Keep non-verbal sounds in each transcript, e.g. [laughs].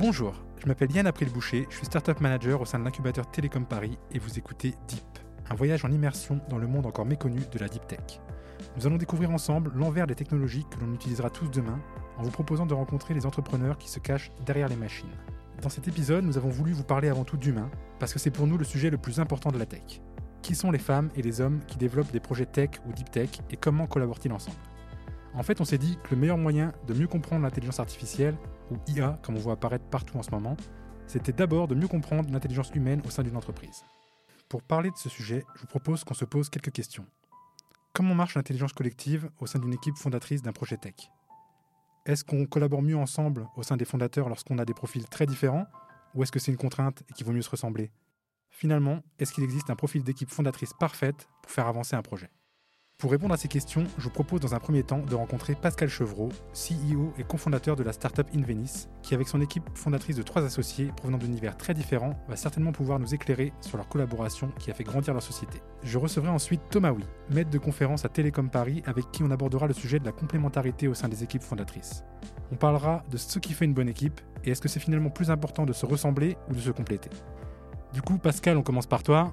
Bonjour, je m'appelle Yann April Boucher, je suis Startup Manager au sein de l'incubateur Télécom Paris et vous écoutez Deep, un voyage en immersion dans le monde encore méconnu de la Deep Tech. Nous allons découvrir ensemble l'envers des technologies que l'on utilisera tous demain en vous proposant de rencontrer les entrepreneurs qui se cachent derrière les machines. Dans cet épisode, nous avons voulu vous parler avant tout d'humain, parce que c'est pour nous le sujet le plus important de la tech. Qui sont les femmes et les hommes qui développent des projets tech ou deep tech et comment collaborent-ils ensemble? En fait, on s'est dit que le meilleur moyen de mieux comprendre l'intelligence artificielle, ou IA comme on voit apparaître partout en ce moment, c'était d'abord de mieux comprendre l'intelligence humaine au sein d'une entreprise. Pour parler de ce sujet, je vous propose qu'on se pose quelques questions. Comment marche l'intelligence collective au sein d'une équipe fondatrice d'un projet tech? Est-ce qu'on collabore mieux ensemble au sein des fondateurs lorsqu'on a des profils très différents Ou est-ce que c'est une contrainte et qu'il vaut mieux se ressembler? Finalement, est-ce qu'il existe un profil d'équipe fondatrice parfaite pour faire avancer un projet? Pour répondre à ces questions, je vous propose dans un premier temps de rencontrer Pascal Chevreau, CEO et cofondateur de la startup Invenice, qui avec son équipe fondatrice de trois associés provenant d'univers très différents va certainement pouvoir nous éclairer sur leur collaboration qui a fait grandir leur société. Je recevrai ensuite Thomas Oui, maître de conférence à Télécom Paris avec qui on abordera le sujet de la complémentarité au sein des équipes fondatrices. On parlera de ce qui fait une bonne équipe et est-ce que c'est finalement plus important de se ressembler ou de se compléter. Du coup, Pascal, on commence par toi.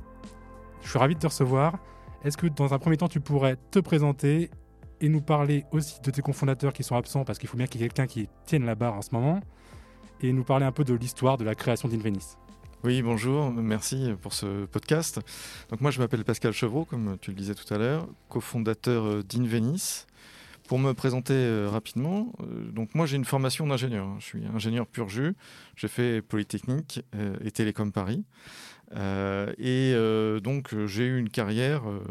Je suis ravi de te recevoir. Est-ce que dans un premier temps, tu pourrais te présenter et nous parler aussi de tes cofondateurs qui sont absents parce qu'il faut bien qu'il y ait quelqu'un qui tienne la barre en ce moment et nous parler un peu de l'histoire de la création d'Invenis. Oui, bonjour, merci pour ce podcast. Donc moi je m'appelle Pascal Chevreau, comme tu le disais tout à l'heure, cofondateur d'Invenis. Pour me présenter euh, rapidement, euh, donc moi j'ai une formation d'ingénieur. Je suis ingénieur pur jus. J'ai fait Polytechnique euh, et Télécom Paris. Euh, et euh, donc j'ai eu une carrière euh,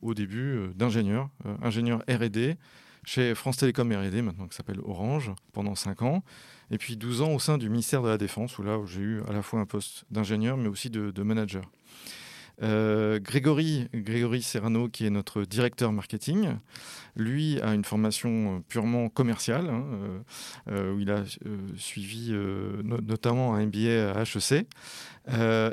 au début d'ingénieur, ingénieur R&D chez France Télécom R&D, maintenant qui s'appelle Orange, pendant 5 ans. Et puis 12 ans au sein du ministère de la Défense, où là j'ai eu à la fois un poste d'ingénieur, mais aussi de manager. Euh, Grégory, Serrano, qui est notre directeur marketing, lui a une formation euh, purement commerciale, hein, euh, où il a suivi notamment un MBA à HEC,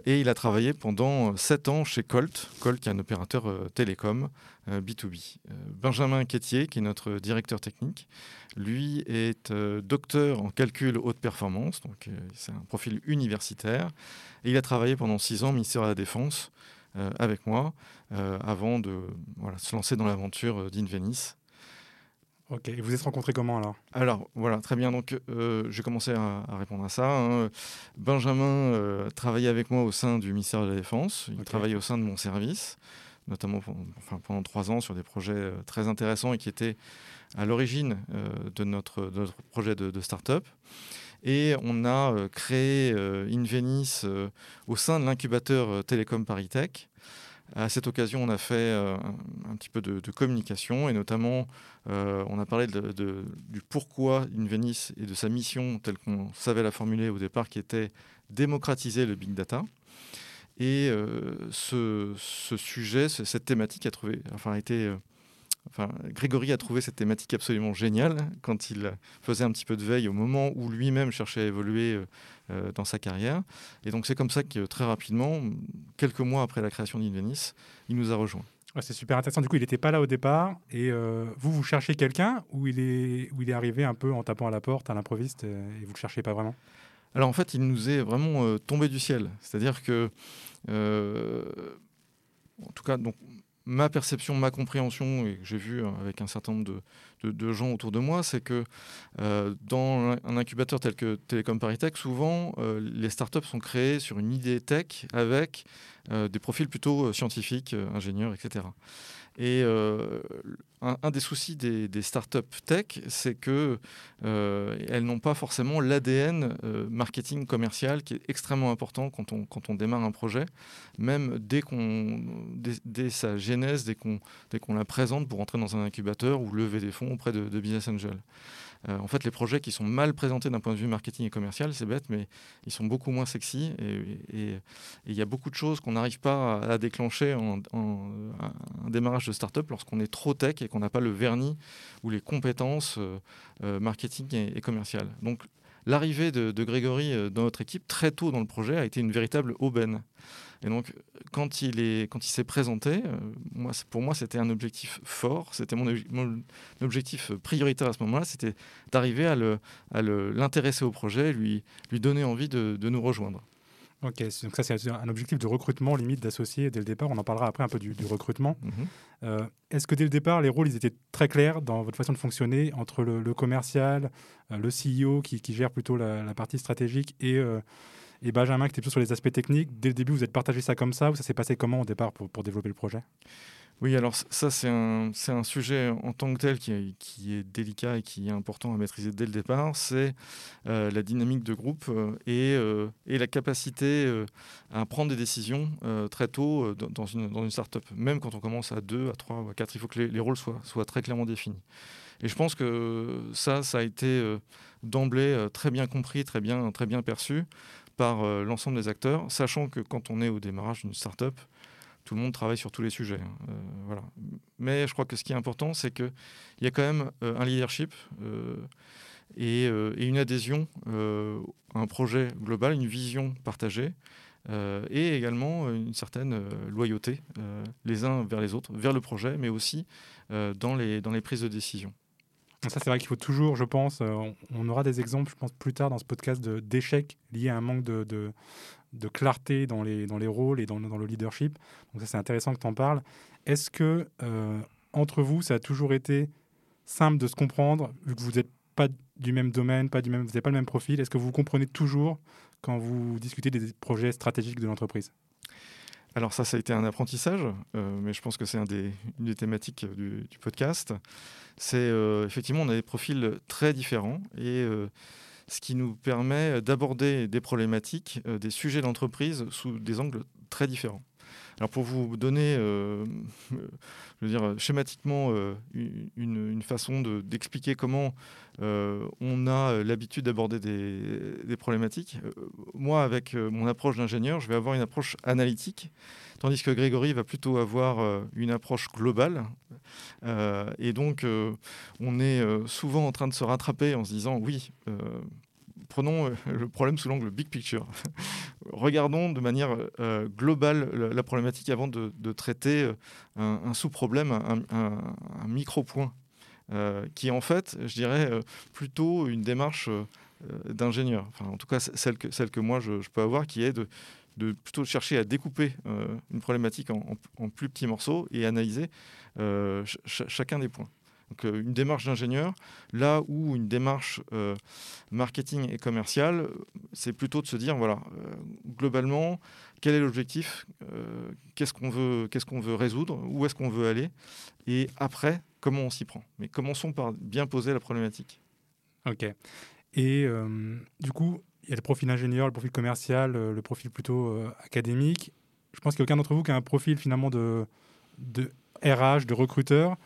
et il a travaillé pendant 7 ans chez Colt, Colt qui est un opérateur télécom B2B. Benjamin Quétier, qui est notre directeur technique, lui est docteur en calcul haute performance, donc c'est un profil universitaire, et il a travaillé pendant 6 ans au ministère de la Défense, euh, avec moi euh, avant de se lancer dans l'aventure euh, d'Invenis. Ok, et vous êtes rencontrés comment alors? Alors voilà, très bien. Donc j'ai commencé à, répondre à ça. Hein. Benjamin travaillait avec moi au sein du ministère de la Défense. Il travaillait au sein de mon service, notamment pendant trois ans sur des projets très intéressants et qui étaient à l'origine de, notre, projet de, start-up. Et on a euh, créé euh, Invenis euh, au sein de l'incubateur Télécom Paritech. À cette occasion, on a fait un, petit peu de, communication et notamment, on a parlé du pourquoi Invenis et de sa mission telle qu'on savait la formuler au départ, qui était démocratiser le big data. Et ce, sujet, cette thématique a, trouvé, été Enfin, Grégory a trouvé cette thématique absolument géniale quand il faisait un petit peu de veille au moment où lui-même cherchait à évoluer euh, euh, dans sa carrière. Et donc c'est comme ça que très rapidement, quelques mois après la création d'Invenis, il nous a rejoints. c'est super intéressant. Du coup, il n'était pas là au départ. Et euh, vous, vous cherchez quelqu'un ou il, est, où il est arrivé un peu en tapant à la porte à l'improviste et vous ne le cherchez pas vraiment? Alors en fait, il nous est vraiment tombé du ciel. C'est-à-dire que, en tout cas, donc, ma perception, ma compréhension, et que j'ai vu hein, avec un certain nombre de, gens autour de moi, c'est que euh, dans un incubateur tel que Télécom Paris souvent, euh, les startups sont créées sur une idée tech avec euh, des profils plutôt scientifiques, ingénieurs, etc. Et euh, un, des soucis des, startups tech, c'est qu'elles euh, n'ont pas forcément l'ADN euh, marketing commercial qui est extrêmement important quand on, démarre un projet, même dès, sa genèse, dès qu'on, dès qu'on la présente pour entrer dans un incubateur ou lever des fonds auprès de, de Business Angel. Euh, en fait, les projets qui sont mal présentés d'un point de vue marketing et commercial, c'est bête, mais ils sont beaucoup moins sexy. Et il y a beaucoup de choses qu'on n'arrive pas à, déclencher en, démarrage de start-up lorsqu'on est trop tech et qu'on n'a pas le vernis ou les compétences euh, euh, marketing et, et commerciales. Donc, l'arrivée de, Grégory dans notre équipe très tôt dans le projet a été une véritable aubaine. Et donc, quand il est, quand il s'est présenté, moi, pour moi, c'était un objectif fort. C'était mon, objectif prioritaire à ce moment-là, c'était d'arriver à l'intéresser au projet, lui, lui donner envie de nous rejoindre. Ok, donc ça c'est un objectif de recrutement limite d'associés dès le départ. On en parlera après un peu du, recrutement. Mhm. Euh, est-ce que dès le départ, les rôles ils étaient très clairs dans votre façon de fonctionner entre le, commercial, euh, le CEO qui, gère plutôt la, partie stratégique et, euh, et Benjamin qui était plutôt sur les aspects techniques Dès le début, vous êtes partagé ça comme ça ou ça s'est passé comment au départ pour, pour développer le projet? Oui, alors ça, c'est un, un, sujet en tant que tel qui est, qui est, délicat et qui est important à maîtriser dès le départ. C'est euh, la dynamique de groupe euh, et, euh, et, la capacité à prendre des décisions très tôt dans une, dans une start-up. Même quand on commence à 2, à 3 ou à 4, il faut que les, les, rôles soient, soient très clairement définis. Et je pense que ça, ça a été d'emblée très bien compris, très bien, très bien perçu par l'ensemble des acteurs, sachant que quand on est au démarrage d'une start-up, tout le monde travaille sur tous les sujets. Hein. Euh. Mais je crois que ce qui est important, c'est qu'il y a quand même euh, un leadership euh, et, une adhésion à un projet global, une vision partagée. et également une certaine loyauté les uns vers les autres, vers le projet, mais aussi dans les prises de décision. Ça, c'est vrai qu'il faut toujours, je pense, on, aura des exemples, je pense, plus tard dans ce podcast d'échecs liés à un manque de, de clarté dans les, dans les rôles et dans, dans le leadership. Donc ça, c'est intéressant que tu en parles. Est-ce que, euh, entre vous, ça a toujours été simple de se comprendre, vu que vous n'êtes pas du même domaine, pas du même, vous n'avez pas le même profil? Est-ce que vous comprenez toujours quand vous discutez des projets stratégiques de l'entreprise? Alors ça, ça a été un apprentissage, euh, mais je pense que c'est une des thématiques du, podcast. C'est euh, effectivement, on a des profils très différents et ce qui nous permet d'aborder des problématiques, euh, des sujets d'entreprise sous des angles très différents. Alors pour vous donner, euh, [laughs] je veux dire, schématiquement euh, une, façon d'expliquer comment on a l'habitude d'aborder des, problématiques, moi avec mon approche d'ingénieur, je vais avoir une approche analytique, tandis que Grégory va plutôt avoir une approche globale. et donc on est souvent en train de se rattraper en se disant oui prenons euh, [laughs] le problème sous l'angle big picture. [laughs] Regardons de manière euh, globale la, problématique avant de, traiter euh, un, sous-problème, un, micro-point, qui est en fait, je dirais, plutôt une démarche d'ingénieur. Enfin, en tout cas, celle que, moi je, peux avoir, qui est de plutôt chercher à découper une problématique en, plus petits morceaux et analyser chacun des points. Donc euh, une démarche d'ingénieur, là où une démarche euh, marketing et commerciale, c'est plutôt de se dire, voilà, euh, globalement, quel est l'objectif, qu'est-ce qu'on veut, résoudre, où est-ce qu'on veut aller, et après, comment on s'y prend. Mais commençons par bien poser la problématique. Ok. Et du coup, il y a le profil ingénieur, le profil commercial, le profil plutôt académique. Je pense qu'il n'y a aucun d'entre vous qui a un profil finalement de RH, de recruteur.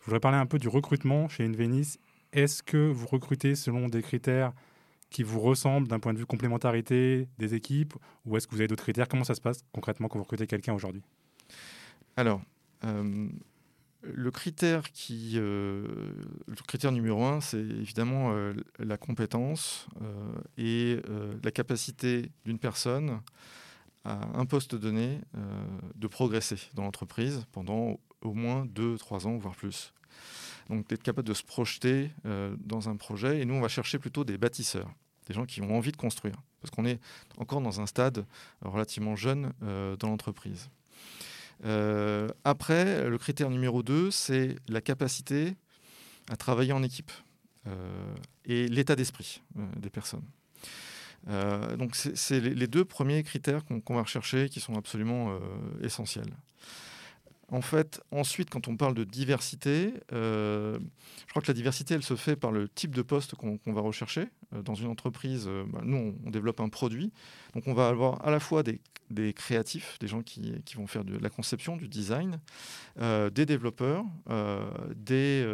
Je voudrais parler un peu du recrutement chez Invenice. Est-ce que vous recrutez selon des critères qui vous ressemblent d'un point de vue complémentarité des équipes ou est-ce que vous avez d'autres critères? Comment ça se passe concrètement quand vous recrutez quelqu'un aujourd'hui? Alors, euh, le critère qui, euh, le critère numéro un, c'est évidemment euh, la compétence et la capacité d'une personne à un poste donné de progresser dans l'entreprise pendant au moins 2-3 ans, voire plus. Donc d'être capable de se projeter euh, dans un projet. Et nous, on va chercher plutôt des bâtisseurs, des gens qui ont envie de construire. Parce qu'on est encore dans un stade relativement jeune euh, dans l'entreprise. Euh, après, le critère numéro 2, c'est la capacité à travailler en équipe et l'état d'esprit des personnes. donc c'est les, deux premiers critères qu'on va rechercher qui sont absolument essentiels. En fait, ensuite, quand on parle de diversité, euh, je crois que la diversité, elle se fait par le type de poste qu'on va rechercher. Euh, dans une entreprise, euh, bah, nous, on, développe un produit. Donc, on va avoir à la fois des, créatifs, des gens qui, vont faire de la conception, du design, des développeurs, des,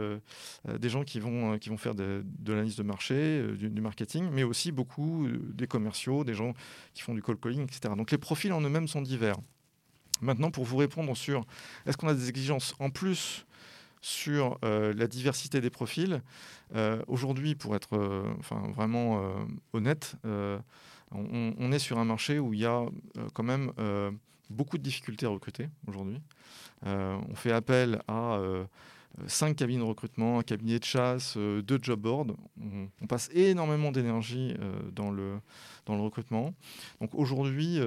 gens qui vont, qui vont faire de, l'analyse de marché, du, marketing, mais aussi beaucoup des commerciaux, des gens qui font du call calling, etc. Donc, les profils en eux-mêmes sont divers. Maintenant, pour vous répondre sur est-ce qu'on a des exigences en plus sur euh, la diversité des profils, euh, aujourd'hui, pour être euh, enfin, vraiment honnête, on, est sur un marché où il y a quand même beaucoup de difficultés à recruter aujourd'hui. on fait appel à cinq cabines de recrutement, un cabinet de chasse, deux job boards. On, passe énormément d'énergie dans, le, dans le recrutement. Donc aujourd'hui,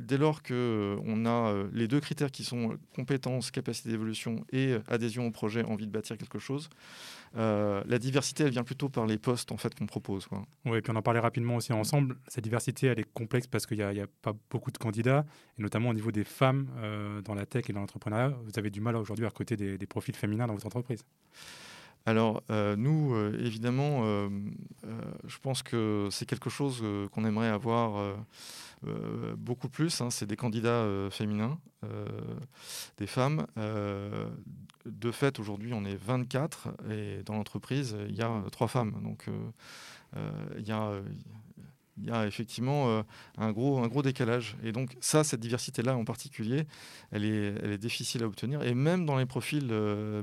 dès lors qu'on a les deux critères qui sont compétences, capacité d'évolution et adhésion au projet, envie de bâtir quelque chose, euh, la diversité, elle vient plutôt par les postes en fait qu'on propose. Oui, et puis on en parlait rapidement aussi ensemble. Cette diversité, elle est complexe parce qu'il n'y a, pas beaucoup de candidats, et notamment au niveau des femmes euh, dans la tech et dans l'entrepreneuriat. Vous avez du mal aujourd'hui à recruter des, profils féminins dans votre entreprise. Alors, euh, nous, évidemment, je pense que c'est quelque chose qu'on aimerait avoir euh, beaucoup plus. Hein, c'est des candidats euh, féminins, euh, des femmes. de fait, aujourd'hui, on est 24 et dans l'entreprise, il y a trois femmes. Donc, il y a effectivement un, gros, décalage. Et donc ça, cette diversité-là en particulier, elle est difficile à obtenir. Et même dans les profils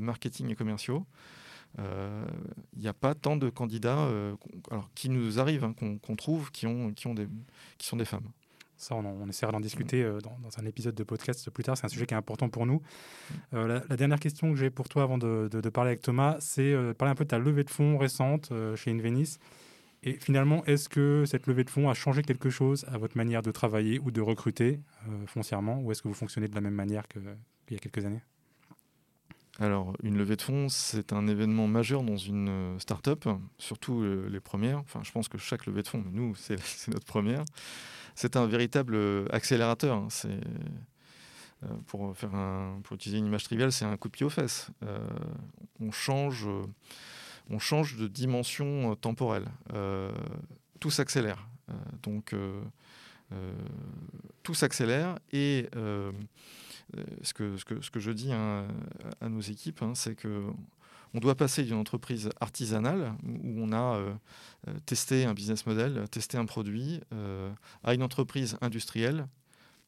marketing et commerciaux, il n'y a pas tant de candidats alors, qui nous arrivent, hein, qu'on trouve, qui, ont, qui, sont des femmes. Ça, on, essaiera d'en discuter euh, dans, un épisode de podcast plus tard. C'est un sujet qui est important pour nous. Euh, la, dernière question que j'ai pour toi avant de, parler avec Thomas, c'est euh, de parler un peu de ta levée de fonds récente chez Invenis. Et finalement, est-ce que cette levée de fonds a changé quelque chose à votre manière de travailler ou de recruter foncièrement Ou est-ce que vous fonctionnez de la même manière qu'il y a quelques années? Alors, une levée de fonds, c'est un événement majeur dans une start-up, surtout les premières. Enfin, je pense que chaque levée de fonds, nous, [laughs] c'est notre première c'est un véritable euh, accélérateur. Hein. C'est euh, pour, utiliser une image triviale, c'est un coup de pied aux fesses. Euh, on, change, on change de dimension temporelle. tout s'accélère. donc, tout s'accélère et ce, que, ce, que, ce je dis hein, à nos équipes, hein, c'est que on doit passer d'une entreprise artisanale où on a euh, euh, testé un business model, testé un produit, euh, à une entreprise industrielle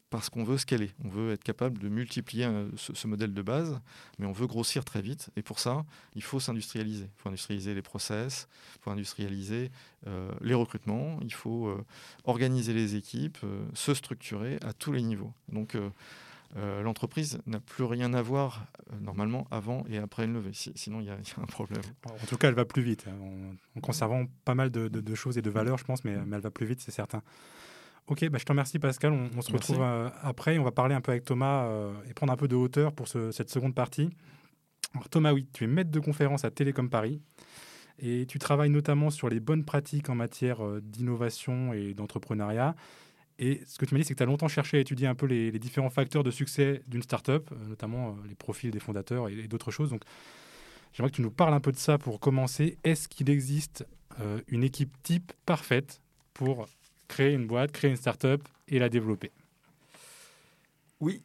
parce qu'on veut scaler. On veut être capable de multiplier ce, modèle de base, mais on veut grossir très vite. Et pour ça, il faut s'industrialiser. Il faut industrialiser les process, il faut industrialiser les recrutements, il faut organiser les équipes, se structurer à tous les niveaux. Donc, euh, l'entreprise n'a plus rien à voir euh, normalement avant et après une levée. sinon, il y, a un problème. En tout cas, elle va plus vite, hein, en, conservant pas mal de, choses et de valeurs, je pense, mais, elle va plus vite, c'est certain. Ok, bah, je te remercie Pascal. On, se retrouve euh, après. On va parler un peu avec Thomas et prendre un peu de hauteur pour cette seconde partie. Alors, Thomas, oui, tu es maître de conférence à Télécom Paris et tu travailles notamment sur les bonnes pratiques en matière d'innovation et d'entrepreneuriat. Et ce que tu m'as dit, c'est que tu as longtemps cherché à étudier un peu les, différents facteurs de succès d'une startup, euh, notamment euh, les profils des fondateurs et, d'autres choses. Donc, j'aimerais que tu nous parles un peu de ça pour commencer. Est-ce qu'il existe euh, une équipe type parfaite pour créer une boîte, créer une startup et la développer? Oui,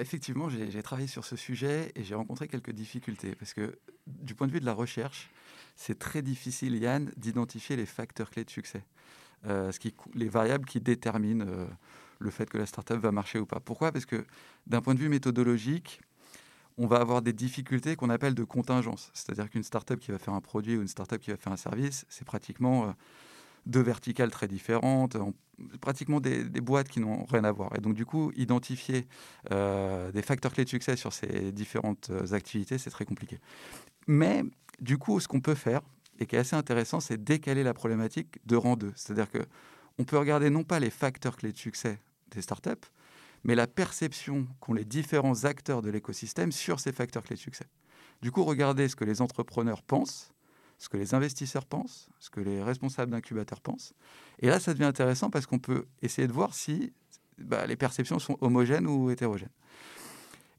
effectivement, j'ai travaillé sur ce sujet et j'ai rencontré quelques difficultés parce que du point de vue de la recherche, c'est très difficile, Yann, d'identifier les facteurs clés de succès. Euh, ce qui, les variables qui déterminent euh, le fait que la startup va marcher ou pas. Pourquoi? Parce que d'un point de vue méthodologique, on va avoir des difficultés qu'on appelle de contingence. C'est-à-dire qu'une startup qui va faire un produit ou une startup qui va faire un service, c'est pratiquement euh, deux verticales très différentes, pratiquement des, boîtes qui n'ont rien à voir. Et donc, du coup, identifier des facteurs clés de succès sur ces différentes activités, c'est très compliqué. Mais, du coup, ce qu'on peut faire, et qui est assez intéressant, c'est décaler la problématique de rang 2. C'est-à-dire que on peut regarder non pas les facteurs clés de succès des startups, mais la perception qu'ont les différents acteurs de l'écosystème sur ces facteurs clés de succès. Du coup, regardez ce que les entrepreneurs pensent, ce que les investisseurs pensent, ce que les responsables d'incubateurs pensent. Et là, ça devient intéressant parce qu'on peut essayer de voir si bah, les perceptions sont homogènes ou hétérogènes.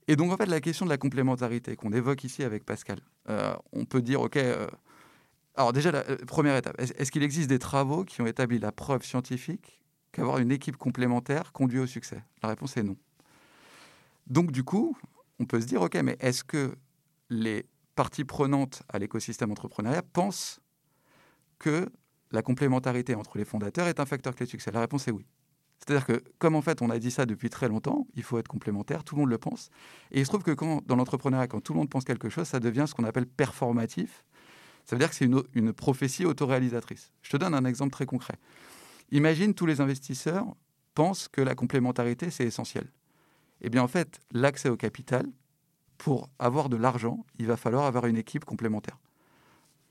Et donc, en fait, la question de la complémentarité qu'on évoque ici avec Pascal, euh, on peut dire, OK, euh, alors déjà, la euh, première étape, est-ce qu'il existe des travaux qui ont établi la preuve scientifique qu'avoir une équipe complémentaire conduit au succès? La réponse est non. Donc du coup, on peut se dire, OK, mais est-ce que les parties prenantes à l'écosystème entrepreneurial pensent que la complémentarité entre les fondateurs est un facteur clé de succès? La réponse est oui. C'est-à-dire que, comme en fait on a dit ça depuis très longtemps, il faut être complémentaire, tout le monde le pense. Et il se trouve que quand, dans l'entrepreneuriat, quand tout le monde pense quelque chose, ça devient ce qu'on appelle performatif. Ça veut dire que c'est une, prophétie autoréalisatrice. Je te donne un exemple très concret. Imagine tous les investisseurs pensent que la complémentarité, c'est essentiel. Eh bien, en fait, l'accès au capital, pour avoir de l'argent, il va falloir avoir une équipe complémentaire.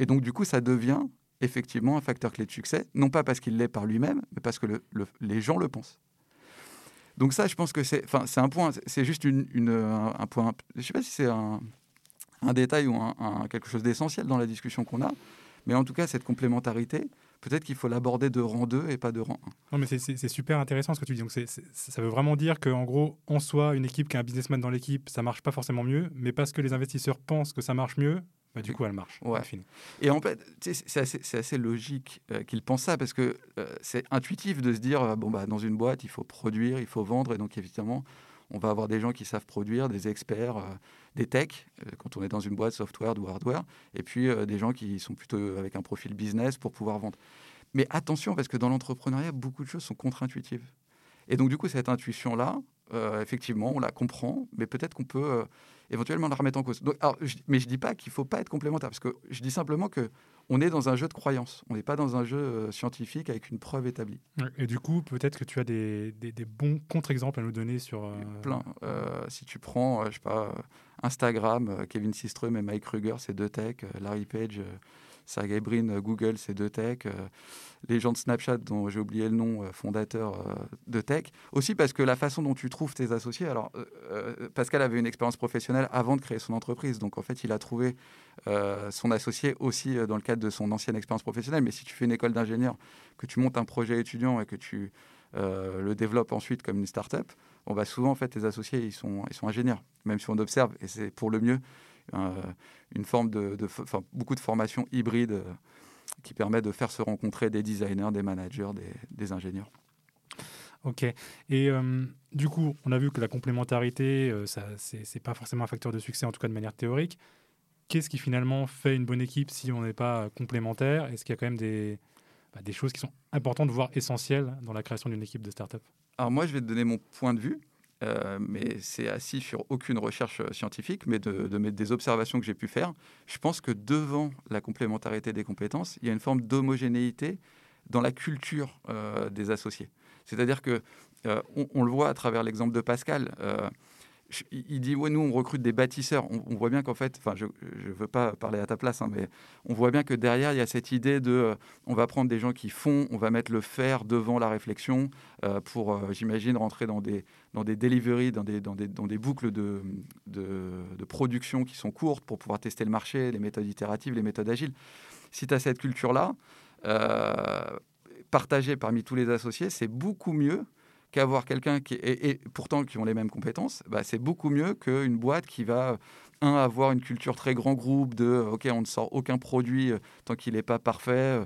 Et donc, du coup, ça devient effectivement un facteur clé de succès, non pas parce qu'il l'est par lui-même, mais parce que les gens le pensent. Donc ça, je pense que c'est, un point, c'est juste une, un, point. Je sais pas si c'est un, détail ou un, quelque chose d'essentiel dans la discussion qu'on a, mais en tout cas, cette complémentarité, peut-être qu'il faut l'aborder de rang 2 et pas de rang 1. Non, mais c'est super intéressant ce que tu dis. Donc ça veut vraiment dire qu'en gros, en soi, une équipe qui a un businessman dans l'équipe, ça marche pas forcément mieux, mais parce que les investisseurs pensent que ça marche mieux, bah, du coup, elle marche. Ouais. Et en fait, c'est assez, assez, logique euh, qu'ils pensent ça parce que euh, c'est intuitif de se dire euh, bon, bah, dans une boîte, il faut produire, il faut vendre. Et donc, évidemment, on va avoir des gens qui savent produire, des experts, des techs, quand on est dans une boîte software ou hardware, et puis des gens qui sont plutôt avec un profil business pour pouvoir vendre. Mais attention, parce que dans l'entrepreneuriat, beaucoup de choses sont contre-intuitives. Et donc, du coup, cette intuition-là, effectivement, on la comprend, mais peut-être qu'on peut éventuellement la remettre en cause. mais je ne dis pas qu'il ne faut pas être complémentaire, parce que je dis simplement que on est dans un jeu de croyance. On n'est pas dans un jeu euh, scientifique avec une preuve établie. Et du coup, peut-être que tu as des, bons contre-exemples à nous donner sur... Euh, plein. Euh, si tu prends, je sais pas, Instagram, Kevin Systrom et Mike Kruger, c'est deux techs, Larry Page Sergey Brin, euh, Google, c'est de tech. Euh, les gens de Snapchat, dont j'ai oublié le nom, euh, fondateur de tech. Aussi parce que la façon dont tu trouves tes associés. Alors, Pascal avait une expérience professionnelle avant de créer son entreprise. Donc, en fait, il a trouvé son associé aussi dans le cadre de son ancienne expérience professionnelle. Mais si tu fais une école d'ingénieur, que tu montes un projet étudiant et que tu le développes ensuite comme une start-up, on souvent, en fait, tes associés, ils sont, ils sont ingénieurs. Même si on observe, et c'est pour le mieux, une forme de, beaucoup de formations hybrides euh, qui permet de faire se rencontrer des designers, des managers, des, ingénieurs. Ok. Et euh, du coup, on a vu que la complémentarité, euh, ce n'est pas forcément un facteur de succès, en tout cas de manière théorique. Qu'est-ce qui finalement fait une bonne équipe si on n'est pas complémentaire? Est-ce qu'il y a quand même des, bah, des choses qui sont importantes, voire essentielles dans la création d'une équipe de start-up? Alors moi, je vais te donner mon point de vue. Euh, mais c'est assis sur aucune recherche scientifique, mais de, de, des observations que j'ai pu faire. Je pense que devant la complémentarité des compétences, il y a une forme d'homogénéité dans la culture euh, des associés. C'est-à-dire que euh, on, le voit à travers l'exemple de Pascal il dit ouais nous on recrute des bâtisseurs. On, voit bien qu'en fait, enfin je ne veux pas parler à ta place, hein, mais on voit bien que derrière il y a cette idée de euh, on va prendre des gens qui font, on va mettre le faire devant la réflexion euh, pour euh, j'imagine rentrer dans des dans des deliveries, dans des dans des, dans des boucles de, de, production qui sont courtes pour pouvoir tester le marché, les méthodes itératives, les méthodes agiles. Si tu as cette culture là partagée parmi tous les associés, c'est beaucoup mieux qu'avoir quelqu'un qui et, pourtant qui ont les mêmes compétences, bah, c'est beaucoup mieux qu'une boîte qui va un avoir une culture très grand groupe de euh, ok on ne sort aucun produit euh, tant qu'il n'est pas parfait.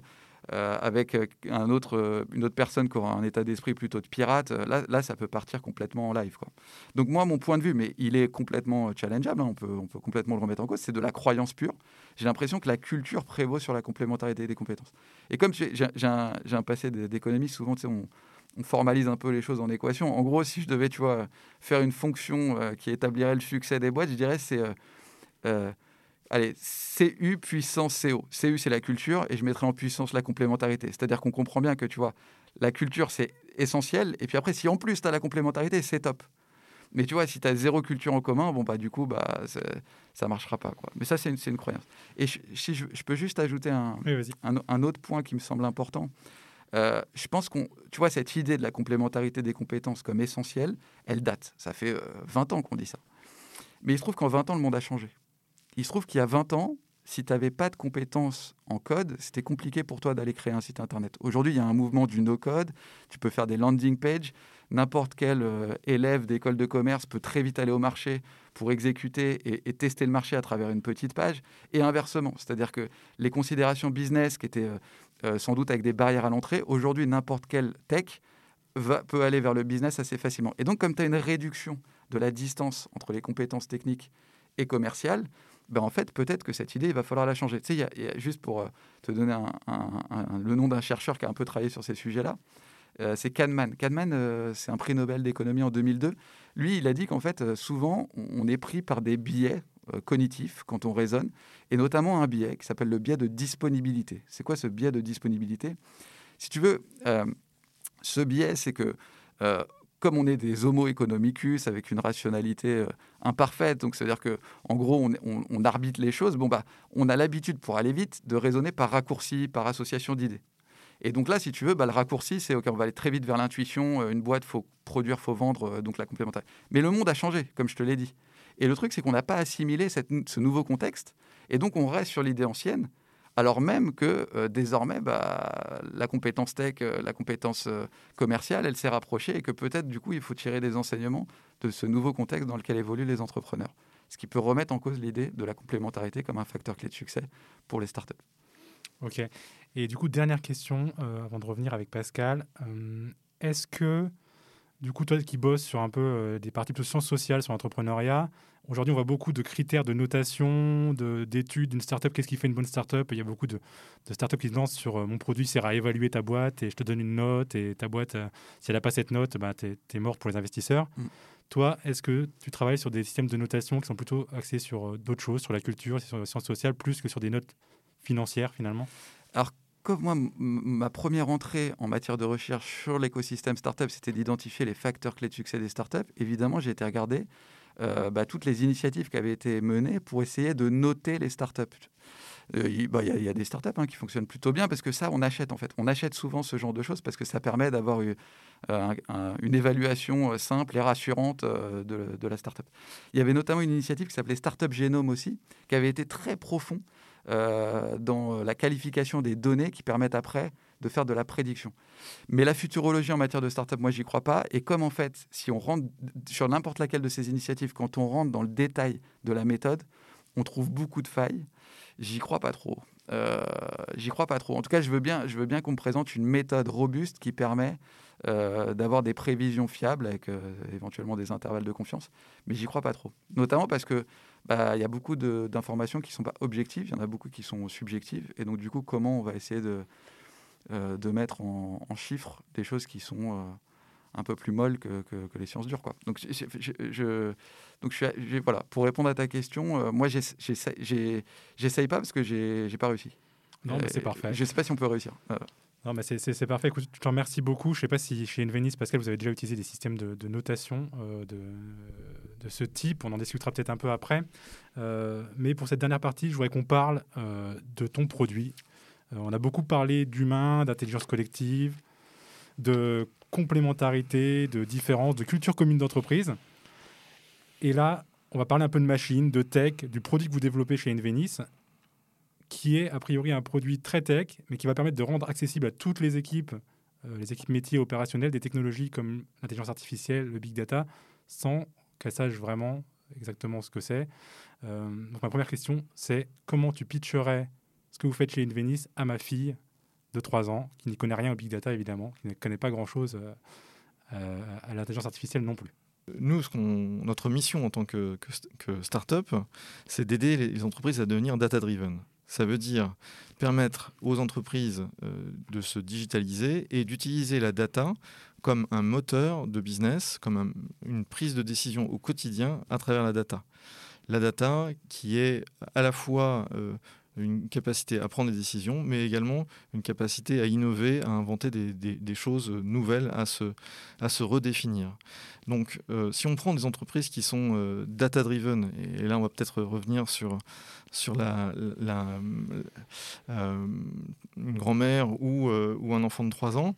Euh, avec un autre, une autre personne qui aura un état d'esprit plutôt de pirate, là, là, ça peut partir complètement en live. Quoi. Donc moi, mon point de vue, mais il est complètement challengeable, hein, on, peut, on peut complètement le remettre en cause, c'est de la croyance pure. J'ai l'impression que la culture prévaut sur la complémentarité des compétences. Et comme j'ai un, passé d'économiste, souvent, on, on formalise un peu les choses en équation. En gros, si je devais, tu vois, faire une fonction euh, qui établirait le succès des boîtes, je dirais c'est euh, euh, allez, CU puissance CO. CU, c'est la culture, et je mettrais en puissance la complémentarité. C'est-à-dire qu'on comprend bien que, tu vois, la culture, c'est essentiel, et puis après, si en plus tu as la complémentarité, c'est top. Mais tu vois, si tu as zéro culture en commun, bon, bah, du coup, bah, ça marchera pas. Quoi. Mais ça, c'est une, une, croyance. Et si je, peux juste ajouter un, un, autre point qui me semble important. Euh, je pense qu'on, tu vois, cette idée de la complémentarité des compétences comme essentielle, elle date. Ça fait 20 euh, ans qu'on dit ça. Mais il se trouve qu'en 20 ans, le monde a changé. Il se trouve qu'il y a 20 ans, si tu n'avais pas de compétences en code, c'était compliqué pour toi d'aller créer un site internet. Aujourd'hui, il y a un mouvement du no-code. Tu peux faire des landing pages. N'importe quel euh, élève d'école de commerce peut très vite aller au marché pour exécuter et, tester le marché à travers une petite page. Et inversement, c'est-à-dire que les considérations business qui étaient euh, sans doute avec des barrières à l'entrée. Aujourd'hui, n'importe quel tech va, peut aller vers le business assez facilement. Et donc, comme tu as une réduction de la distance entre les compétences techniques et commerciales, ben en fait, peut-être que cette idée, il va falloir la changer. Tu sais, juste pour euh, te donner le nom d'un chercheur qui a un peu travaillé sur ces sujets-là, euh, c'est Kahneman. Kahneman, c'est un prix Nobel d'économie en 2002. Lui, il a dit qu'en fait, souvent, on est pris par des biais euh, cognitif quand on raisonne, et notamment un biais qui s'appelle le biais de disponibilité. C'est quoi ce biais de disponibilité? Si tu veux, euh, ce biais, c'est que comme on est des homo economicus avec une rationalité euh, imparfaite, donc c'est-à-dire que en gros on, arbitre les choses, bon bah on a l'habitude pour aller vite de raisonner par raccourci, par association d'idées. Et donc là, si tu veux, bah, le raccourci, c'est OK, on va aller très vite vers l'intuition. Euh, une boîte, faut produire, faut vendre, euh, donc la complémentarité. Mais le monde a changé, comme je te l'ai dit. Et le truc, c'est qu'on n'a pas assimilé ce nouveau contexte, et donc on reste sur l'idée ancienne alors même que euh, désormais, bah, la compétence tech, la compétence commerciale, elle s'est rapprochée et que peut-être, du coup, il faut tirer des enseignements de ce nouveau contexte dans lequel évoluent les entrepreneurs. Ce qui peut remettre en cause l'idée de la complémentarité comme un facteur clé de succès pour les startups. Ok. Et du coup, dernière question, avant de revenir avec Pascal. Est-ce que, du coup, toi qui bosses sur un peu des parties de sciences sociales sur l'entrepreneuriat, Aujourd'hui, on voit beaucoup de critères de notation, d'études d'une startup. Qu'est-ce qui fait une bonne startup? Il y a beaucoup de, startups qui se lancent sur euh, mon produit sert à évaluer ta boîte et je te donne une note. Et ta boîte, euh, si elle n'a pas cette note, bah, tu es, mort pour les investisseurs. Mm. Toi, est-ce que tu travailles sur des systèmes de notation qui sont plutôt axés sur euh, d'autres choses, sur la culture, sur les sciences sociales, plus que sur des notes financières finalement? Alors, comme moi, ma première entrée en matière de recherche sur l'écosystème startup, c'était d'identifier les facteurs clés de succès des startups. Évidemment, j'ai été regarder euh, bah, toutes les initiatives qui avaient été menées pour essayer de noter les startups. Euh, il bah, y, a des startups hein, qui fonctionnent plutôt bien parce que ça, on achète en fait. On achète souvent ce genre de choses parce que ça permet d'avoir euh, une évaluation simple et rassurante de, de, la startup. Il y avait notamment une initiative qui s'appelait Startup Genome aussi, qui avait été très profond dans la qualification des données qui permettent après de faire de la prédiction. Mais la futurologie en matière de start-up, moi, j'y crois pas. Et comme en fait, si on rentre sur n'importe laquelle de ces initiatives, quand on rentre dans le détail de la méthode, on trouve beaucoup de failles. J'y crois pas trop. Euh, j'y crois pas trop. En tout cas, je veux bien, je veux bien qu'on me présente une méthode robuste qui permet euh, d'avoir des prévisions fiables avec euh, éventuellement des intervalles de confiance. Mais j'y crois pas trop. Notamment parce que bah, il y a beaucoup d'informations qui sont pas objectives, il y en a beaucoup qui sont subjectives. Et donc, du coup, comment on va essayer de euh, de mettre en, chiffres des choses qui sont euh, un peu plus molles que, les sciences dures. Quoi. Donc, je, donc je voilà, pour répondre à ta question, euh, moi, j'essaye pas parce que j'ai pas réussi. Non, mais c'est parfait. Je sais pas si on peut réussir. Non, mais c'est parfait. Écoute, je te remercie beaucoup. Je ne sais pas si chez Invenice, Pascal, vous avez déjà utilisé des systèmes de, notation de, de, ce type. On en discutera peut-être un peu après. mais pour cette dernière partie, je voudrais qu'on parle de ton produit, euh, on a beaucoup parlé d'humain, d'intelligence collective, de complémentarité, de différence, de culture commune d'entreprise. Et là, on va parler un peu de machine, de tech, du produit que vous développez chez Invenice, qui est a priori un produit très tech, mais qui va permettre de rendre accessible à toutes les équipes, euh, les équipes métiers opérationnelles, des technologies comme l'intelligence artificielle, le big data, sans qu'elles sachent vraiment exactement ce que c'est. Euh, donc ma première question, c'est comment tu pitcherais ce que vous faites chez Invenice à ma fille de 3 ans, qui n'y connaît rien au big data évidemment, qui ne connaît pas grand-chose euh, à l'intelligence artificielle non plus. Nous, notre mission en tant que, que, start-up, c'est d'aider les entreprises à devenir data-driven. Ça veut dire permettre aux entreprises euh, de se digitaliser et d'utiliser la data comme un moteur de business, comme une prise de décision au quotidien à travers la data. La data qui est à la fois une capacité à prendre des décisions, mais également une capacité à innover, à inventer des, choses nouvelles, à se, à se redéfinir. Donc, euh, si on prend des entreprises qui sont euh, data-driven, et, là on va peut-être revenir sur, sur la, euh, une grand-mère ou, ou, un enfant de 3 ans,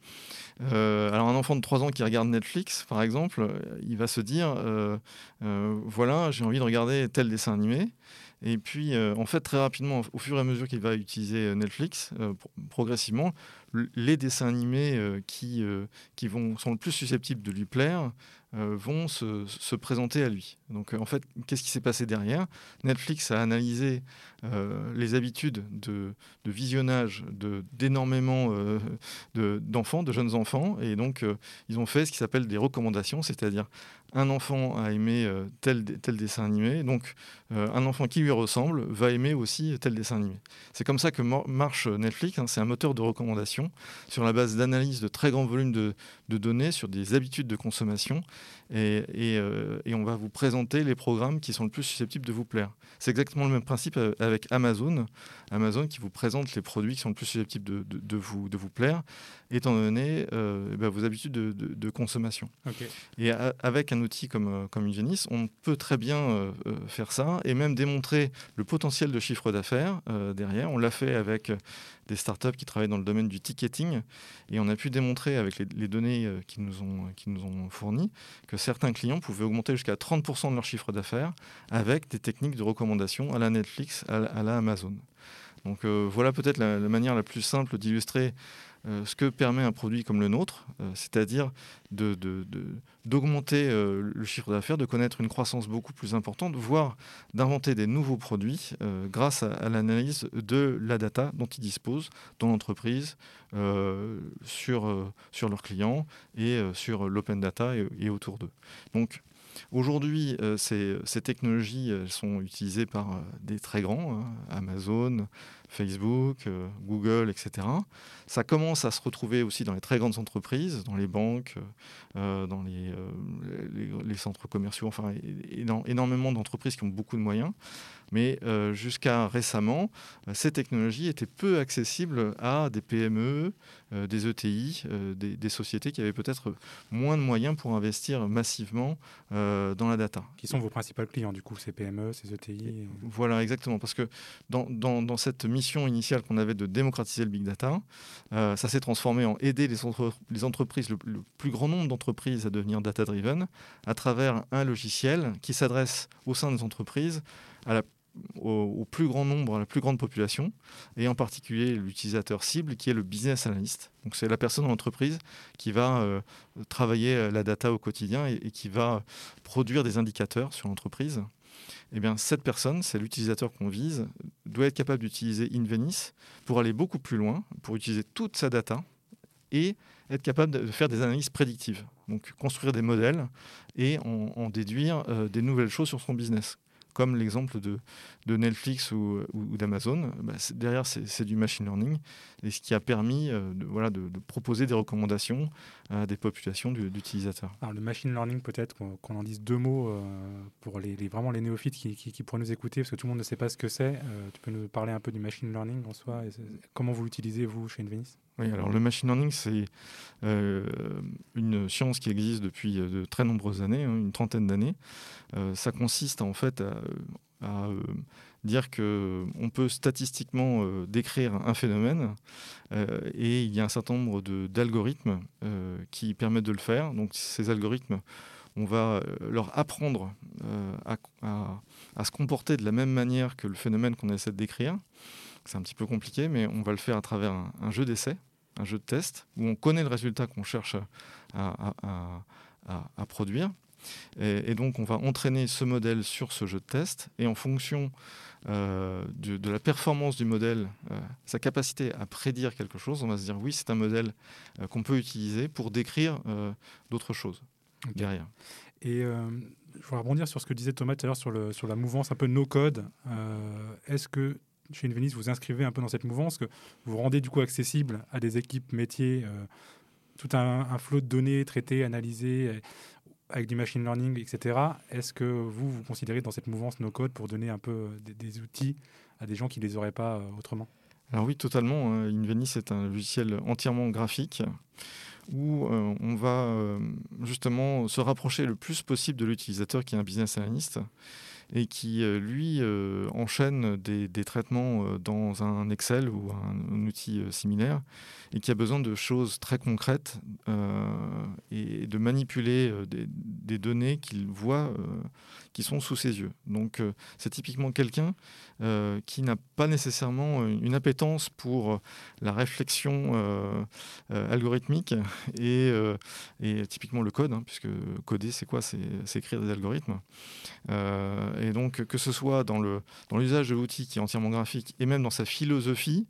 alors un enfant de 3 ans qui regarde Netflix, par exemple, il va se dire, voilà, j'ai envie de regarder tel dessin animé. Et puis, euh, en fait, très rapidement, au fur et à mesure qu'il va utiliser euh, Netflix, euh, progressivement, les dessins animés qui, qui vont, sont le plus susceptibles de lui plaire vont se, se, présenter à lui. Donc, en fait, qu'est-ce qui s'est passé derrière? Netflix a analysé les habitudes de, de visionnage d'énormément d'enfants, de, jeunes enfants, et donc ils ont fait ce qui s'appelle des recommandations, c'est-à-dire un enfant a aimé euh, tel, tel dessin animé, donc euh, un enfant qui lui ressemble va aimer aussi tel dessin animé. C'est comme ça que marche Netflix, hein. c'est un moteur de recommandation sur la base d'analyse de très grands volumes de, données sur des habitudes de consommation, euh, et, on va vous présenter les programmes qui sont le plus susceptibles de vous plaire. C'est exactement le même principe avec avec Amazon. Amazon qui vous présente les produits qui sont le plus susceptibles de, vous, de vous plaire, étant donné eh ben, vos habitudes de, consommation. Et avec un outil comme, comme Ingenis, on peut très bien faire ça et même démontrer le potentiel de chiffre d'affaires derrière. On l'a fait avec des startups qui travaillent dans le domaine du ticketing. Et on a pu démontrer avec les, données euh, qu'ils nous, ont, nous ont fournies que certains clients pouvaient augmenter jusqu'à 30% de leur chiffre d'affaires avec des techniques de recommandation à la Netflix, à la, Amazon. Donc euh, voilà peut-être la, manière la plus simple d'illustrer euh, ce que permet un produit comme le nôtre, euh, c'est-à-dire d'augmenter le chiffre d'affaires, de connaître une croissance beaucoup plus importante, voire d'inventer des nouveaux produits grâce à, l'analyse de la data dont ils disposent dans l'entreprise, sur, sur leurs clients et sur l'open data et, et autour d'eux. Donc Aujourd'hui, euh, ces, technologies sont utilisées par euh, des très grands, hein, Amazon, Facebook, euh, Google, etc. Ça commence à se retrouver aussi dans les très grandes entreprises, dans les banques, dans les, centres commerciaux, enfin énormément d'entreprises qui ont beaucoup de moyens. Mais jusqu'à récemment, ces technologies étaient peu accessibles à des PME, des ETI, des, des, sociétés qui avaient peut-être moins de moyens pour investir massivement euh, dans la data. Qui sont vos principaux clients, du coup, ces PME, ces ETI Voilà, exactement. Parce que dans, dans, cette mission initiale qu'on avait de démocratiser le big data, euh, ça s'est transformé en aider les, les entreprises, le, plus grand nombre d'entreprises à devenir data-driven à travers un logiciel qui s'adresse au sein des entreprises à la au, plus grand nombre, à la plus grande population, et en particulier l'utilisateur cible qui est le business analyst. C'est la personne en entreprise qui va euh, travailler euh, la data au quotidien et, qui va produire des indicateurs sur l'entreprise. Eh bien, cette personne, c'est l'utilisateur qu'on vise, doit être capable d'utiliser Invenis pour aller beaucoup plus loin, pour utiliser toute sa data et être capable de faire des analyses prédictives. Donc construire des modèles et en, déduire euh, des nouvelles choses sur son business comme l'exemple de, de, Netflix ou, d'Amazon, bah, derrière c'est du machine learning, et ce qui a permis euh, de, voilà, de, proposer des recommandations à des populations d'utilisateurs. Alors le machine learning, peut-être qu'on en dise deux mots euh, pour les, vraiment les néophytes qui, qui, pourraient nous écouter, parce que tout le monde ne sait pas ce que c'est. Euh, tu peux nous parler un peu du machine learning en soi, comment vous l'utilisez vous chez Invenice oui, alors le machine learning, c'est une science qui existe depuis de très nombreuses années, hein, une trentaine d'années. ça consiste en fait à à euh, dire qu'on peut statistiquement euh, décrire un phénomène euh, et il y a un certain nombre d'algorithmes qui permettent de le faire. Donc ces algorithmes, on va leur apprendre à, se comporter de la même manière que le phénomène qu'on essaie de décrire. C'est un petit peu compliqué, mais on va le faire à travers un, jeu d'essai, un jeu de test, où on connaît le résultat qu'on cherche à produire. Et, donc, on va entraîner ce modèle sur ce jeu de test. Et en fonction euh, de, la performance du modèle, euh, sa capacité à prédire quelque chose, on va se dire oui, c'est un modèle euh, qu'on peut utiliser pour décrire d'autres choses derrière. Et je voudrais rebondir sur ce que disait Thomas tout à l'heure sur, sur la mouvance un peu no-code. Est-ce que chez Invenice, vous inscrivez un peu dans cette mouvance, que vous rendez du coup accessible à des équipes métiers tout un, flot de données traitées, analysées avec du machine learning, etc. Est-ce que vous, vous considérez dans cette mouvance no-code pour donner un peu euh, des, outils à des gens qui ne les auraient pas euh, autrement? Alors oui, totalement. Hein. Inveni, c'est un logiciel entièrement graphique où euh, on va justement se rapprocher le plus possible de l'utilisateur qui est un business analyst et qui, lui, enchaîne des, traitements dans un Excel ou un outil similaire et qui a besoin de choses très concrètes euh, et de manipuler euh, des, données qu'il voit euh, qui sont sous ses yeux. Donc c'est typiquement quelqu'un qui n'a pas nécessairement une appétence pour la réflexion algorithmique et, et, typiquement le code, hein, puisque coder c'est quoi? C'est écrire des algorithmes. Et donc que ce soit dans l'usage dans de l'outil qui est entièrement graphique et même dans sa philosophie,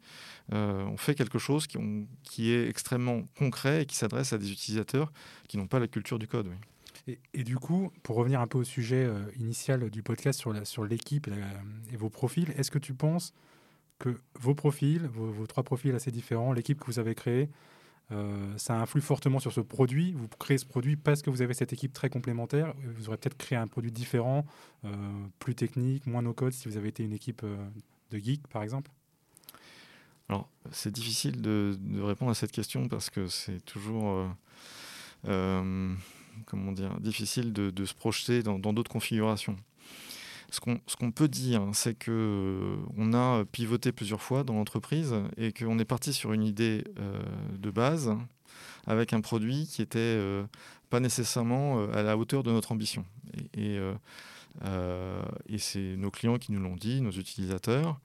euh, on fait quelque chose qui, est extrêmement concret et qui s'adresse à des utilisateurs qui n'ont pas la culture du code. Et, du coup, pour revenir un peu au sujet euh, initial du podcast sur l'équipe et, vos profils, est-ce que tu penses que vos profils, vos, trois profils assez différents, l'équipe que vous avez créée, euh, ça influe fortement sur ce produit. Vous créez ce produit parce que vous avez cette équipe très complémentaire. Vous aurez peut-être créé un produit différent, plus technique, moins no-code si vous avez été une équipe de geek, par exemple Alors, c'est difficile de, répondre à cette question parce que c'est toujours, comment dire, difficile de, se projeter dans d'autres configurations. Ce qu'on peut dire, c'est qu'on euh, a pivoté plusieurs fois dans l'entreprise et qu'on est parti sur une idée euh, de base avec un produit qui n'était euh, pas nécessairement à la hauteur de notre ambition. C'est nos clients qui nous l'ont dit, nos utilisateurs,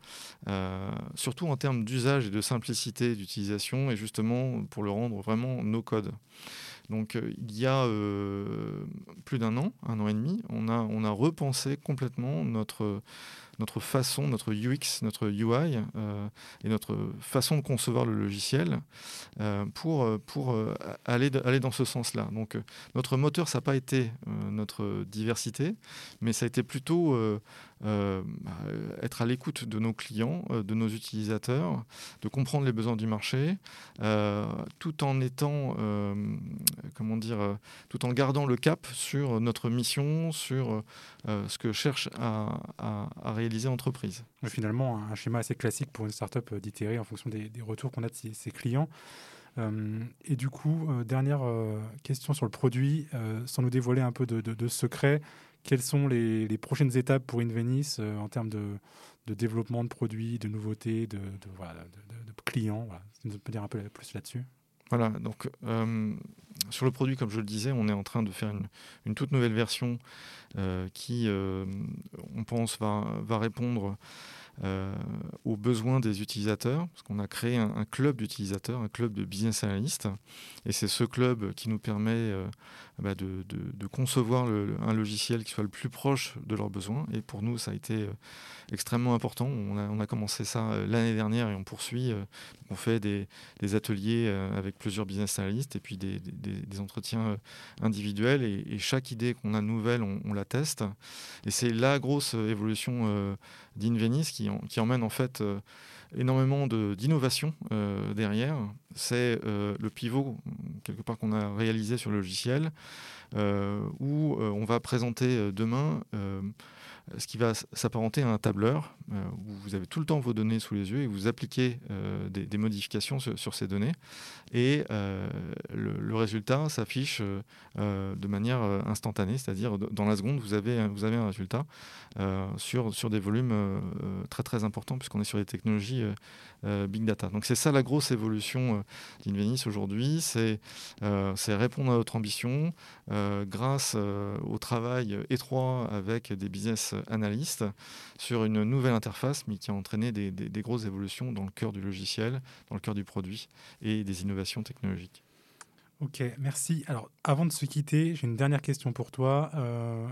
surtout en termes d'usage et de simplicité d'utilisation, et justement pour le rendre vraiment no code. Donc euh, il y a euh, plus d'un an, un an et demi, on a, on a repensé complètement notre, notre façon, notre UX, notre UI euh, et notre façon de concevoir le logiciel pour, pour aller, aller dans ce sens-là. Donc notre moteur, ça n'a pas été notre diversité, mais ça a été plutôt euh, être à l'écoute de nos clients, euh, de nos utilisateurs, de comprendre les besoins du marché, euh, tout en étant, comment dire, tout en gardant le cap sur notre mission, sur ce que cherche à, réaliser l'entreprise. Finalement, un schéma assez classique pour une startup d'itérer en fonction des, retours qu'on a de ses, clients. et du coup, dernière question sur le produit, sans nous dévoiler un peu de, de, de secrets, quelles sont les, prochaines étapes pour InVenice euh, en termes de, développement de produits, de nouveautés, de, clients voilà. Vous peut dire un peu plus là-dessus voilà, donc euh, sur le produit, comme je le disais, on est en train de faire une, toute nouvelle version euh, qui, on pense, va, répondre euh, aux besoins des utilisateurs, parce qu'on a créé un, club d'utilisateurs, un club de business analysts, et c'est ce club qui nous permet euh, bah, de, concevoir un logiciel qui soit le plus proche de leurs besoins, et pour nous, ça a été euh, extrêmement important. On a, commencé ça l'année dernière et on poursuit. on fait des, ateliers avec plusieurs business analysts et puis des, entretiens individuels, et, chaque idée qu'on a nouvelle, on, la teste, et c'est la grosse évolution d'Invenis qui, emmène en fait euh, énormément d'innovation euh, derrière. C'est euh, le pivot, quelque part, qu'on a réalisé sur le logiciel, où on va présenter demain ce qui va s'apparenter à un tableur euh, où vous avez tout le temps vos données sous les yeux et vous appliquez euh, des, modifications sur, ces données. Et euh, le, résultat s'affiche de manière instantanée, c'est-à-dire dans la seconde, vous avez, vous avez un résultat sur, sur des volumes très très importants puisqu'on est sur des technologies big data. Donc c'est ça la grosse évolution d'Invenis aujourd'hui, c'est répondre à notre ambition grâce au travail étroit avec des business analystes sur une nouvelle interface, mais qui a entraîné des, grosses évolutions dans le cœur du logiciel, dans le cœur du produit et des innovations technologiques. Ok, merci. Alors, avant de se quitter, j'ai une dernière question pour toi. Euh,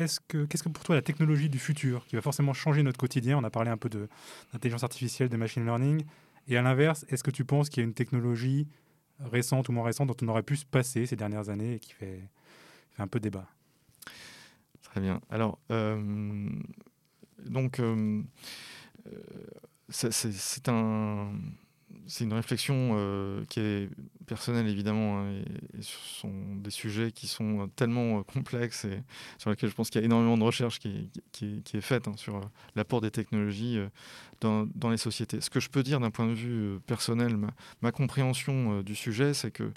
est-ce que, qu'est-ce que pour toi la technologie du futur, qui va forcément changer notre quotidien On a parlé un peu d'intelligence artificielle, de machine learning. Et à l'inverse, est-ce que tu penses qu'il y a une technologie récente ou moins récente dont on aurait pu se passer ces dernières années et qui fait, fait un peu débat? Très bien. Alors, euh, donc, euh, euh, c'est un c'est une réflexion qui est personnelle évidemment, hein, et, ce sont des sujets qui sont tellement complexes et sur lesquels je pense qu'il y a énormément de recherche qui, qui, est faite hein, sur l'apport des technologies dans, les sociétés. Ce que je peux dire d'un point de vue personnel, ma, ma compréhension du sujet, c'est que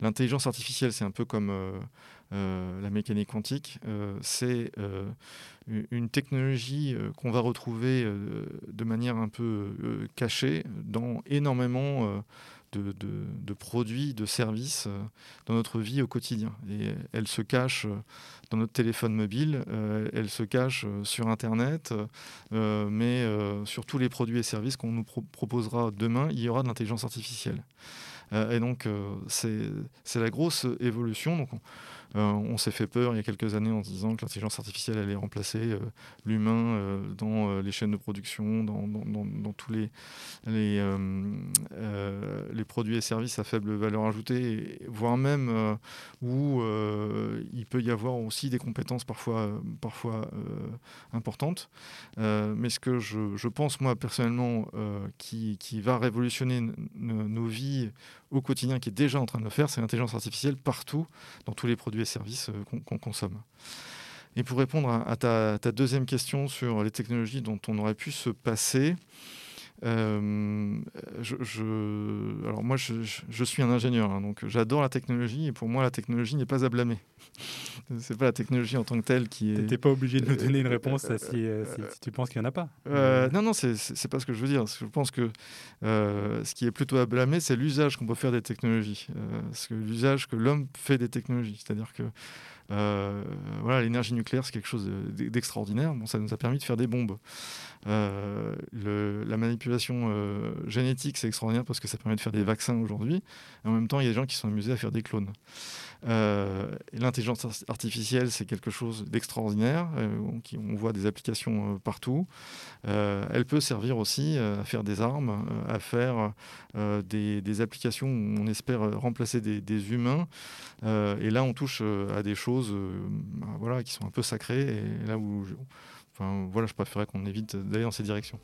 l'intelligence artificielle, c'est un peu comme euh, la mécanique quantique, euh, c'est euh, une technologie qu'on va retrouver de manière un peu cachée dans énormément de, produits, de services dans notre vie au quotidien. Et elle se cache dans notre téléphone mobile, elle se cache sur Internet, mais sur tous les produits et services qu'on nous proposera demain, il y aura de l'intelligence artificielle. et donc, c'est la grosse évolution. Donc, euh, on s'est fait peur il y a quelques années en disant que l'intelligence artificielle allait remplacer euh, l'humain euh, dans les chaînes de production, dans, tous les, produits et services à faible valeur ajoutée, voire même où il peut y avoir aussi des compétences parfois, parfois importantes. mais ce que je, pense, moi, personnellement, qui, va révolutionner nos vies au quotidien, qui est déjà en train de le faire, c'est l'intelligence artificielle partout, dans tous les produits et services euh, qu'on consomme. Et pour répondre à, ta, deuxième question sur les technologies dont on aurait pu se passer, euh, je, alors moi, je, suis un ingénieur, hein, donc j'adore la technologie et pour moi, la technologie n'est pas à blâmer. [laughs] c'est pas la technologie en tant que telle qui est. T'es pas obligé de nous donner une réponse euh, si, tu penses qu'il y en a pas. Euh, non, non, c'est pas ce que je veux dire. Je pense que ce qui est plutôt à blâmer, c'est l'usage qu'on peut faire des technologies, l'usage que l'homme fait des technologies, c'est-à-dire que euh, voilà, l'énergie nucléaire, c'est quelque chose d'extraordinaire. Ça nous a permis de faire des bombes. Euh, la manipulation euh, génétique, c'est extraordinaire parce que ça permet de faire des vaccins aujourd'hui. En même temps, il y a des gens qui sont amusés à faire des clones. L'intelligence artificielle, c'est quelque chose d'extraordinaire. on voit des applications partout. elle peut servir aussi à faire des armes, à faire des, applications où on espère remplacer des, des humains. et là, on touche à des choses euh, bah, voilà, qui sont un peu sacrées. Et là où je, enfin, voilà, je préférerais qu'on évite d'aller dans ces directions.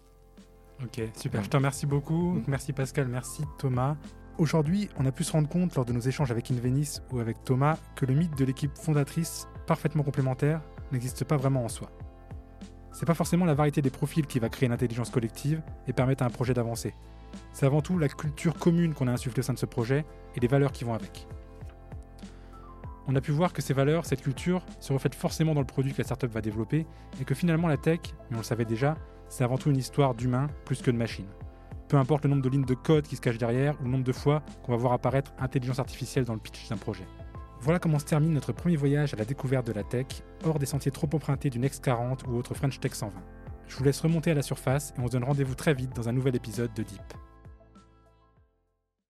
Ok, super. Je te remercie beaucoup. Mm. Merci Pascal, merci Thomas. Aujourd'hui, on a pu se rendre compte lors de nos échanges avec Invenis ou avec Thomas que le mythe de l'équipe fondatrice parfaitement complémentaire n'existe pas vraiment en soi. C'est pas forcément la variété des profils qui va créer une intelligence collective et permettre à un projet d'avancer. C'est avant tout la culture commune qu'on a insufflée au sein de ce projet et les valeurs qui vont avec on a pu voir que ces valeurs, cette culture, se reflètent forcément dans le produit que la startup va développer et que finalement la tech, mais on le savait déjà, c'est avant tout une histoire d'humain plus que de machine. Peu importe le nombre de lignes de code qui se cachent derrière ou le nombre de fois qu'on va voir apparaître intelligence artificielle dans le pitch d'un projet. Voilà comment se termine notre premier voyage à la découverte de la tech, hors des sentiers trop empruntés d'une X40 ou autre French Tech 120. Je vous laisse remonter à la surface et on se donne rendez-vous très vite dans un nouvel épisode de Deep.